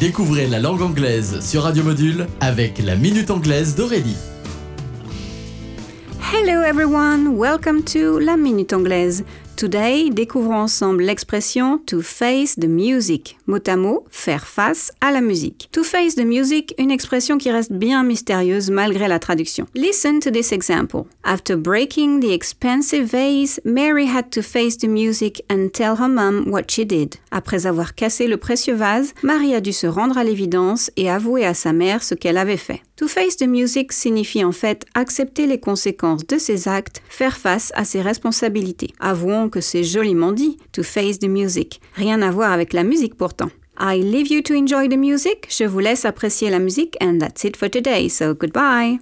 Découvrez la langue anglaise sur Radio Module avec la Minute Anglaise d'Aurélie. Hello everyone, welcome to La Minute Anglaise. Today, découvrons ensemble l'expression to face the music, mot à mot, faire face à la musique. To face the music, une expression qui reste bien mystérieuse malgré la traduction. Listen to this example. After breaking the expensive vase, Mary had to face the music and tell her mom what she did. Après avoir cassé le précieux vase, Marie a dû se rendre à l'évidence et avouer à sa mère ce qu'elle avait fait. To face the music signifie en fait accepter les conséquences de ses actes, faire face à ses responsabilités. Que c'est joliment dit, to face the music. Rien à voir avec la musique pourtant. I leave you to enjoy the music. Je vous laisse apprécier la musique and that's it for today. So goodbye.